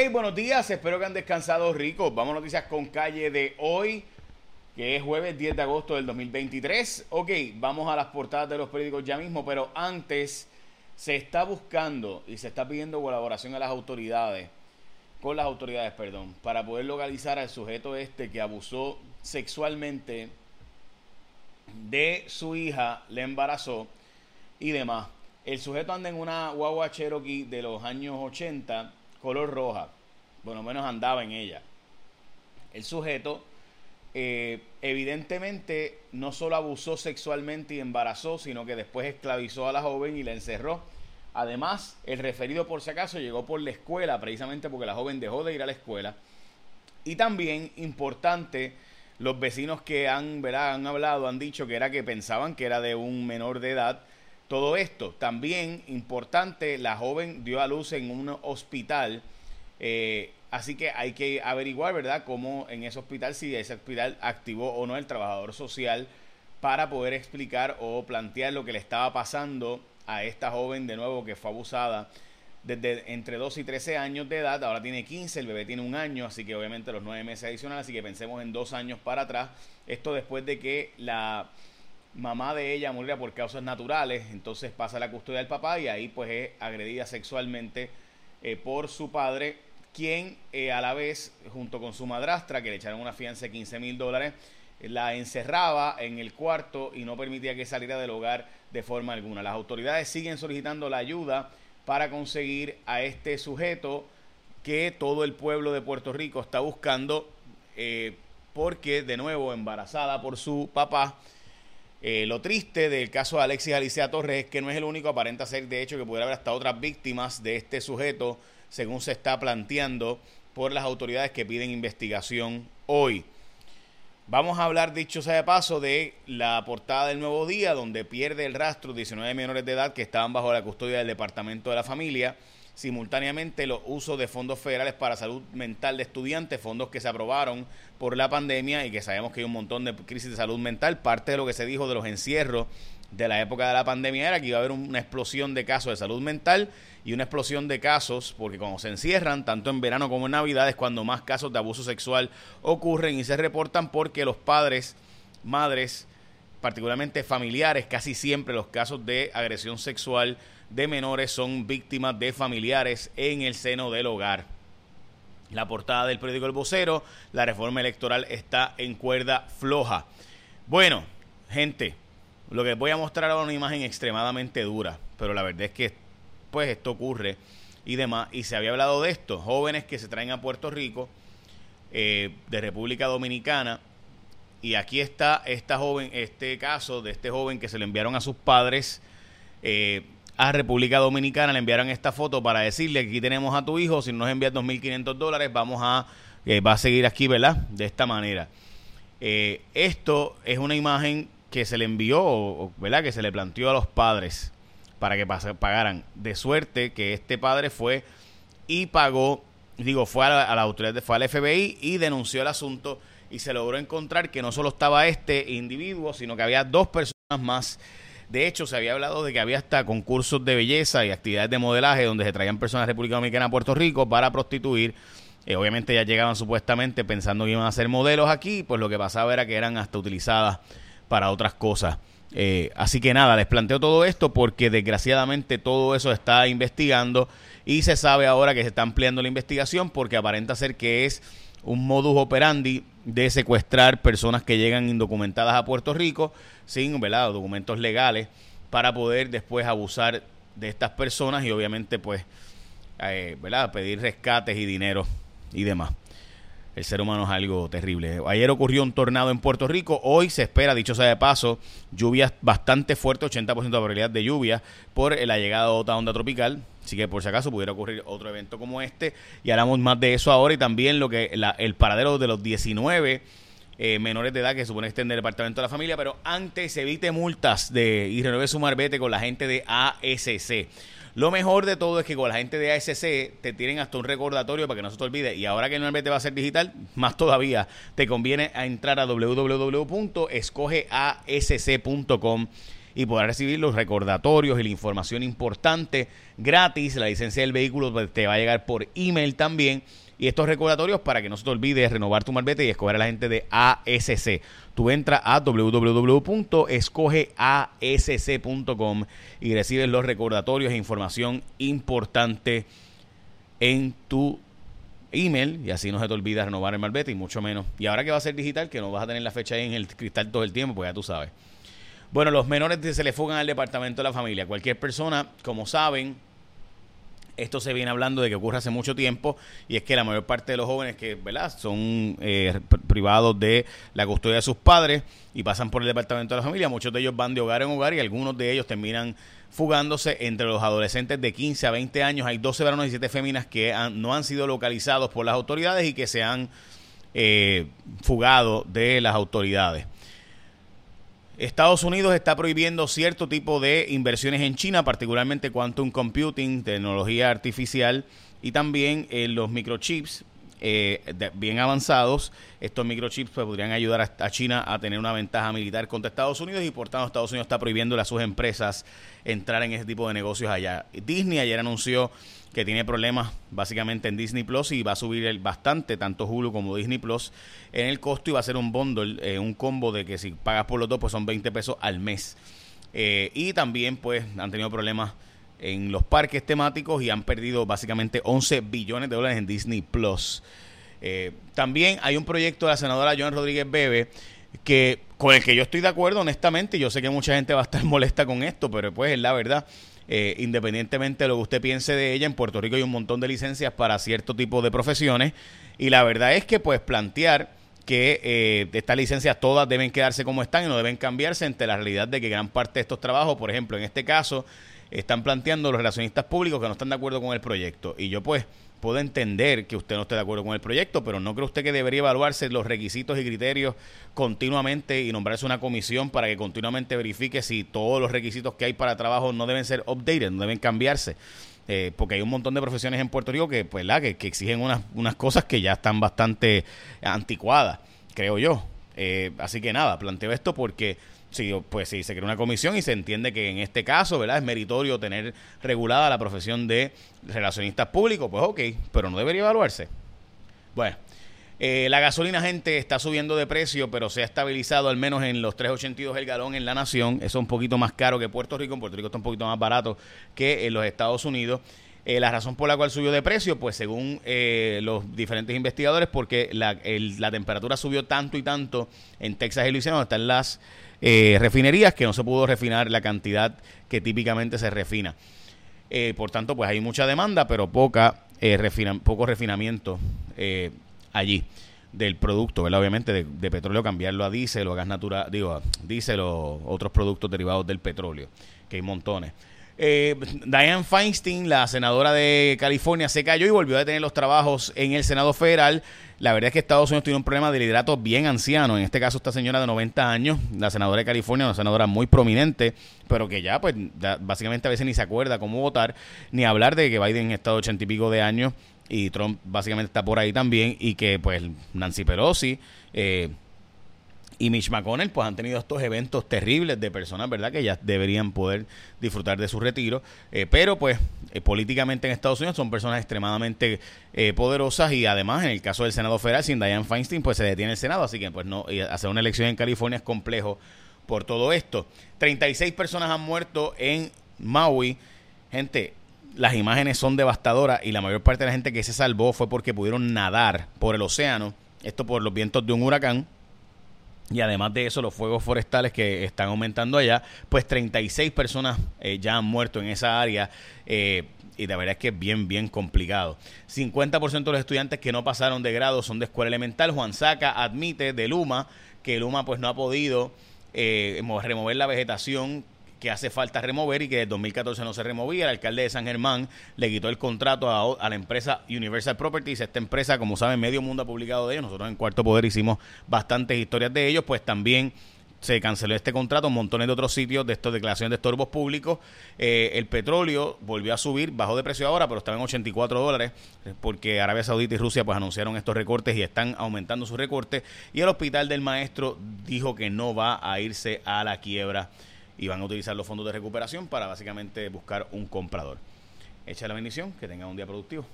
Hey, buenos días, espero que han descansado ricos. Vamos a noticias con calle de hoy, que es jueves 10 de agosto del 2023. Ok, vamos a las portadas de los periódicos ya mismo, pero antes se está buscando y se está pidiendo colaboración a las autoridades, con las autoridades, perdón, para poder localizar al sujeto este que abusó sexualmente de su hija, le embarazó y demás. El sujeto anda en una guagua Cherokee de los años 80 color roja. Bueno, menos andaba en ella. El sujeto eh, evidentemente no solo abusó sexualmente y embarazó, sino que después esclavizó a la joven y la encerró. Además, el referido por si acaso llegó por la escuela, precisamente porque la joven dejó de ir a la escuela. Y también, importante, los vecinos que han, han hablado, han dicho que era que pensaban que era de un menor de edad. Todo esto, también importante, la joven dio a luz en un hospital eh, así que hay que averiguar, ¿verdad?, cómo en ese hospital, si ese hospital activó o no el trabajador social para poder explicar o plantear lo que le estaba pasando a esta joven de nuevo que fue abusada desde entre 2 y 13 años de edad, ahora tiene 15, el bebé tiene un año, así que obviamente los 9 meses adicionales, así que pensemos en dos años para atrás, esto después de que la mamá de ella muriera por causas naturales, entonces pasa la custodia del papá y ahí pues es agredida sexualmente eh, por su padre quien eh, a la vez, junto con su madrastra, que le echaron una fianza de 15 mil dólares, la encerraba en el cuarto y no permitía que saliera del hogar de forma alguna. Las autoridades siguen solicitando la ayuda para conseguir a este sujeto que todo el pueblo de Puerto Rico está buscando eh, porque de nuevo embarazada por su papá. Eh, lo triste del caso de Alexis Alicia Torres es que no es el único, aparenta ser de hecho que pudiera haber hasta otras víctimas de este sujeto según se está planteando por las autoridades que piden investigación hoy. Vamos a hablar, dicho sea de paso, de la portada del Nuevo Día, donde pierde el rastro 19 menores de edad que estaban bajo la custodia del Departamento de la Familia. Simultáneamente, los usos de fondos federales para salud mental de estudiantes, fondos que se aprobaron por la pandemia y que sabemos que hay un montón de crisis de salud mental. Parte de lo que se dijo de los encierros de la época de la pandemia era que iba a haber una explosión de casos de salud mental y una explosión de casos, porque cuando se encierran, tanto en verano como en Navidad, es cuando más casos de abuso sexual ocurren y se reportan porque los padres, madres, particularmente familiares, casi siempre los casos de agresión sexual de menores son víctimas de familiares en el seno del hogar. La portada del periódico El Vocero, la reforma electoral está en cuerda floja. Bueno, gente, lo que voy a mostrar ahora es una imagen extremadamente dura, pero la verdad es que pues esto ocurre y demás. Y se había hablado de esto, jóvenes que se traen a Puerto Rico eh, de República Dominicana. Y aquí está esta joven, este caso de este joven que se le enviaron a sus padres eh, a República Dominicana, le enviaron esta foto para decirle aquí tenemos a tu hijo, si nos envías 2.500 dólares, vamos a, eh, va a seguir aquí, ¿verdad? De esta manera. esto es una imagen que se le envió, ¿verdad? Que se le planteó a los padres para que pagaran. De suerte que este padre fue y pagó, digo, fue a la, autoridad, fue al FBI y denunció el asunto y se logró encontrar que no solo estaba este individuo, sino que había dos personas más. De hecho, se había hablado de que había hasta concursos de belleza y actividades de modelaje donde se traían personas de República Dominicana a Puerto Rico para prostituir. Eh, obviamente ya llegaban supuestamente pensando que iban a ser modelos aquí, pues lo que pasaba era que eran hasta utilizadas para otras cosas. Eh, así que nada, les planteo todo esto porque desgraciadamente todo eso está investigando y se sabe ahora que se está ampliando la investigación porque aparenta ser que es un modus operandi de secuestrar personas que llegan indocumentadas a Puerto Rico sin ¿verdad? documentos legales para poder después abusar de estas personas y obviamente pues eh, ¿verdad? pedir rescates y dinero y demás. El ser humano es algo terrible. Ayer ocurrió un tornado en Puerto Rico. Hoy se espera, dicho sea de paso, lluvias bastante fuertes, 80% de probabilidad de lluvia por la llegada de otra onda tropical. Así que por si acaso pudiera ocurrir otro evento como este. Y hablamos más de eso ahora y también lo que el paradero de los 19 eh, menores de edad que supone extender el departamento de la familia. Pero antes evite multas de y renueve su marbete con la gente de ASC. Lo mejor de todo es que con la gente de ASC te tienen hasta un recordatorio para que no se te olvide. Y ahora que el te va a ser digital, más todavía te conviene entrar a www.escogeasc.com y podrás recibir los recordatorios y la información importante gratis. La licencia del vehículo pues, te va a llegar por email también. Y estos recordatorios para que no se te olvide renovar tu marbete y escoger a la gente de ASC. Tú entras a www.escogeasc.com y recibes los recordatorios e información importante en tu email y así no se te olvida renovar el marbete y mucho menos. Y ahora que va a ser digital, que no vas a tener la fecha ahí en el cristal todo el tiempo, pues ya tú sabes. Bueno, los menores se le fugan al departamento de la familia. Cualquier persona, como saben, esto se viene hablando de que ocurre hace mucho tiempo y es que la mayor parte de los jóvenes que ¿verdad? son eh, privados de la custodia de sus padres y pasan por el departamento de la familia, muchos de ellos van de hogar en hogar y algunos de ellos terminan fugándose entre los adolescentes de 15 a 20 años. Hay 12 varones y 7 féminas que no han sido localizados por las autoridades y que se han eh, fugado de las autoridades. Estados Unidos está prohibiendo cierto tipo de inversiones en China, particularmente quantum computing, tecnología artificial y también en los microchips eh, bien avanzados. Estos microchips pues, podrían ayudar a, China a tener una ventaja militar contra Estados Unidos y por tanto Estados Unidos está prohibiendo a sus empresas entrar en ese tipo de negocios allá. Disney ayer anunció que tiene problemas básicamente en Disney Plus y va a subir bastante, tanto Hulu como Disney Plus, en el costo y va a ser un bundle, eh, un combo de que si pagas por los dos, pues son 20 pesos al mes. Eh, y también, pues, han tenido problemas en los parques temáticos y han perdido básicamente 11 billones de dólares en Disney Plus. Eh, también hay un proyecto de la senadora Joan Rodríguez Bebe que con el que yo estoy de acuerdo honestamente yo sé que mucha gente va a estar molesta con esto pero pues es la verdad eh, independientemente de lo que usted piense de ella, en Puerto Rico hay un montón de licencias para cierto tipo de profesiones y la verdad es que pues plantear que eh, estas licencias todas deben quedarse como están y no deben cambiarse ante la realidad de que gran parte de estos trabajos, por ejemplo, en este caso, están planteando los relacionistas públicos que no están de acuerdo con el proyecto. Y yo pues puedo entender que usted no esté de acuerdo con el proyecto, pero ¿no cree usted que debería evaluarse los requisitos y criterios continuamente y nombrarse una comisión para que continuamente verifique si todos los requisitos que hay para trabajo no deben ser updated, no deben cambiarse? Eh, porque hay un montón de profesiones en Puerto Rico que, pues, la, que, exigen unas, unas cosas que ya están bastante anticuadas, creo yo. Eh, así que nada, planteo esto porque Sí, pues sí, se crea una comisión y se entiende que en este caso, ¿verdad? Es meritorio tener regulada la profesión de relacionistas públicos, pues ok, pero no debería evaluarse. Bueno, eh, la gasolina, gente, está subiendo de precio, pero se ha estabilizado al menos en los 3.82 el galón en la nación. Eso es un poquito más caro que Puerto Rico. En Puerto Rico está un poquito más barato que en los Estados Unidos. Eh, la razón por la cual subió de precio, pues según eh, los diferentes investigadores, porque la, la temperatura subió tanto y tanto en Texas y Luisiana, donde están las eh, refinerías que no se pudo refinar la cantidad que típicamente se refina. Eh, por tanto, pues hay mucha demanda, pero poca eh, poco refinamiento allí del producto, ¿verdad? Obviamente de, petróleo cambiarlo a diésel o a gas natural, digo, a diésel o otros productos derivados del petróleo, que hay montones. Diane Feinstein, la senadora de California, se cayó y volvió a detener los trabajos en el Senado Federal la verdad es que Estados Unidos tiene un problema de liderato bien anciano. En este caso, esta señora de 90 años, la senadora de California, una senadora muy prominente, pero que ya, pues, básicamente a veces ni se acuerda cómo votar, ni hablar de que Biden está de 80 y pico de años y Trump básicamente está por ahí también, y que, pues, Nancy Pelosi. Eh, y Mitch McConnell pues han tenido estos eventos terribles de personas, ¿verdad? Que ya deberían poder disfrutar de su retiro, eh, pero pues eh, políticamente en Estados Unidos son personas extremadamente eh, poderosas y además en el caso del Senado Federal sin Diane Feinstein pues se detiene el Senado, así que pues no hacer una elección en California es complejo por todo esto. 36 personas han muerto en Maui. Gente, las imágenes son devastadoras y la mayor parte de la gente que se salvó fue porque pudieron nadar por el océano, esto por los vientos de un huracán y además de eso, los fuegos forestales que están aumentando allá, pues 36 personas eh, ya han muerto en esa área. Eh, y de verdad es que es bien, bien complicado. 50% de los estudiantes que no pasaron de grado son de escuela elemental. Juan Saca admite de Luma que Luma pues no ha podido eh, remover la vegetación que hace falta remover y que en 2014 no se removía. El alcalde de San Germán le quitó el contrato a, la empresa Universal Properties. Esta empresa, como saben, medio mundo ha publicado de ellos. Nosotros en Cuarto Poder hicimos bastantes historias de ellos, pues también se canceló este contrato, montones de otros sitios de estas declaraciones de estorbos públicos. Eh, el petróleo volvió a subir, bajó de precio ahora, pero estaba en 84 dólares, porque Arabia Saudita y Rusia pues anunciaron estos recortes y están aumentando sus recortes. Y el hospital del maestro dijo que no va a irse a la quiebra y van a utilizar los fondos de recuperación para básicamente buscar un comprador. Echa la bendición, que tengan un día productivo.